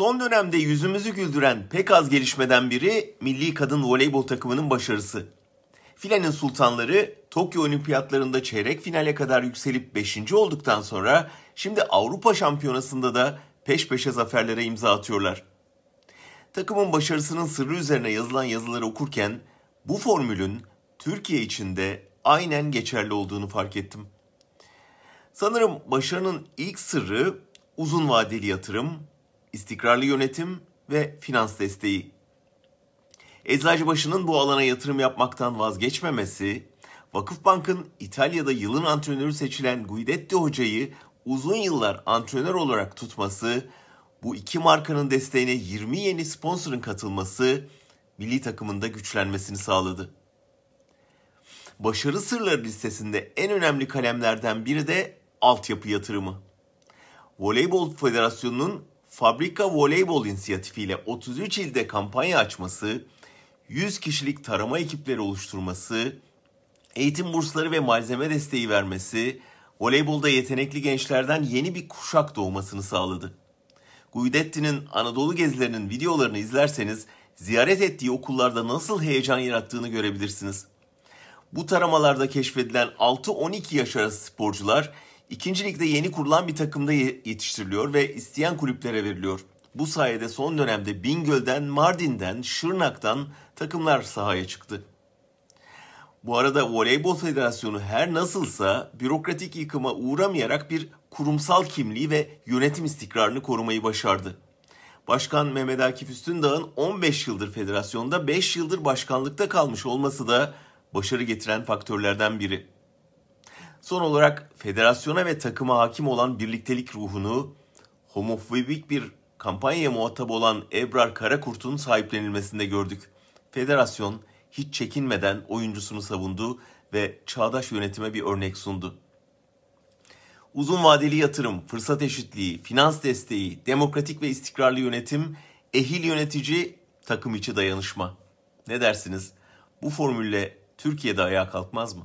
Son dönemde yüzümüzü güldüren pek az gelişmeden biri milli kadın voleybol takımının başarısı. Filenin sultanları Tokyo Olimpiyatlarında çeyrek finale kadar yükselip 5. olduktan sonra şimdi Avrupa Şampiyonası'nda da peş peşe zaferlere imza atıyorlar. Takımın başarısının sırrı üzerine yazılan yazıları okurken bu formülün Türkiye için de aynen geçerli olduğunu fark ettim. Sanırım başarının ilk sırrı uzun vadeli yatırım, istikrarlı yönetim ve finans desteği. Eczacıbaşı'nın bu alana yatırım yapmaktan vazgeçmemesi, Vakıfbank'ın İtalya'da yılın antrenörü seçilen Guidetti Hoca'yı uzun yıllar antrenör olarak tutması, bu iki markanın desteğine 20 yeni sponsorun katılması milli takımında güçlenmesini sağladı. Başarı sırları listesinde en önemli kalemlerden biri de altyapı yatırımı. Voleybol Federasyonu'nun Fabrika Voleybol inisiyatifiyle 33 ilde kampanya açması, 100 kişilik tarama ekipleri oluşturması, eğitim bursları ve malzeme desteği vermesi, voleybolda yetenekli gençlerden yeni bir kuşak doğmasını sağladı. Guidetti'nin Anadolu gezilerinin videolarını izlerseniz ziyaret ettiği okullarda nasıl heyecan yarattığını görebilirsiniz. Bu taramalarda keşfedilen 6-12 yaş arası sporcular ikinci ligde yeni kurulan bir takımda yetiştiriliyor ve isteyen kulüplere veriliyor. Bu sayede son dönemde Bingöl'den, Mardin'den, Şırnak'tan takımlar sahaya çıktı. Bu arada Voleybol Federasyonu her nasılsa bürokratik yıkıma uğramayarak bir kurumsal kimliği ve yönetim istikrarını korumayı başardı. Başkan Mehmet Akif Üstündağ'ın 15 yıldır federasyonda 5 yıldır başkanlıkta kalmış olması da başarı getiren faktörlerden biri. Son olarak federasyona ve takıma hakim olan birliktelik ruhunu homofobik bir kampanyaya muhatap olan Ebrar Karakurt'un sahiplenilmesinde gördük. Federasyon hiç çekinmeden oyuncusunu savundu ve çağdaş yönetime bir örnek sundu. Uzun vadeli yatırım, fırsat eşitliği, finans desteği, demokratik ve istikrarlı yönetim, ehil yönetici, takım içi dayanışma. Ne dersiniz? Bu formülle Türkiye'de ayağa kalkmaz mı?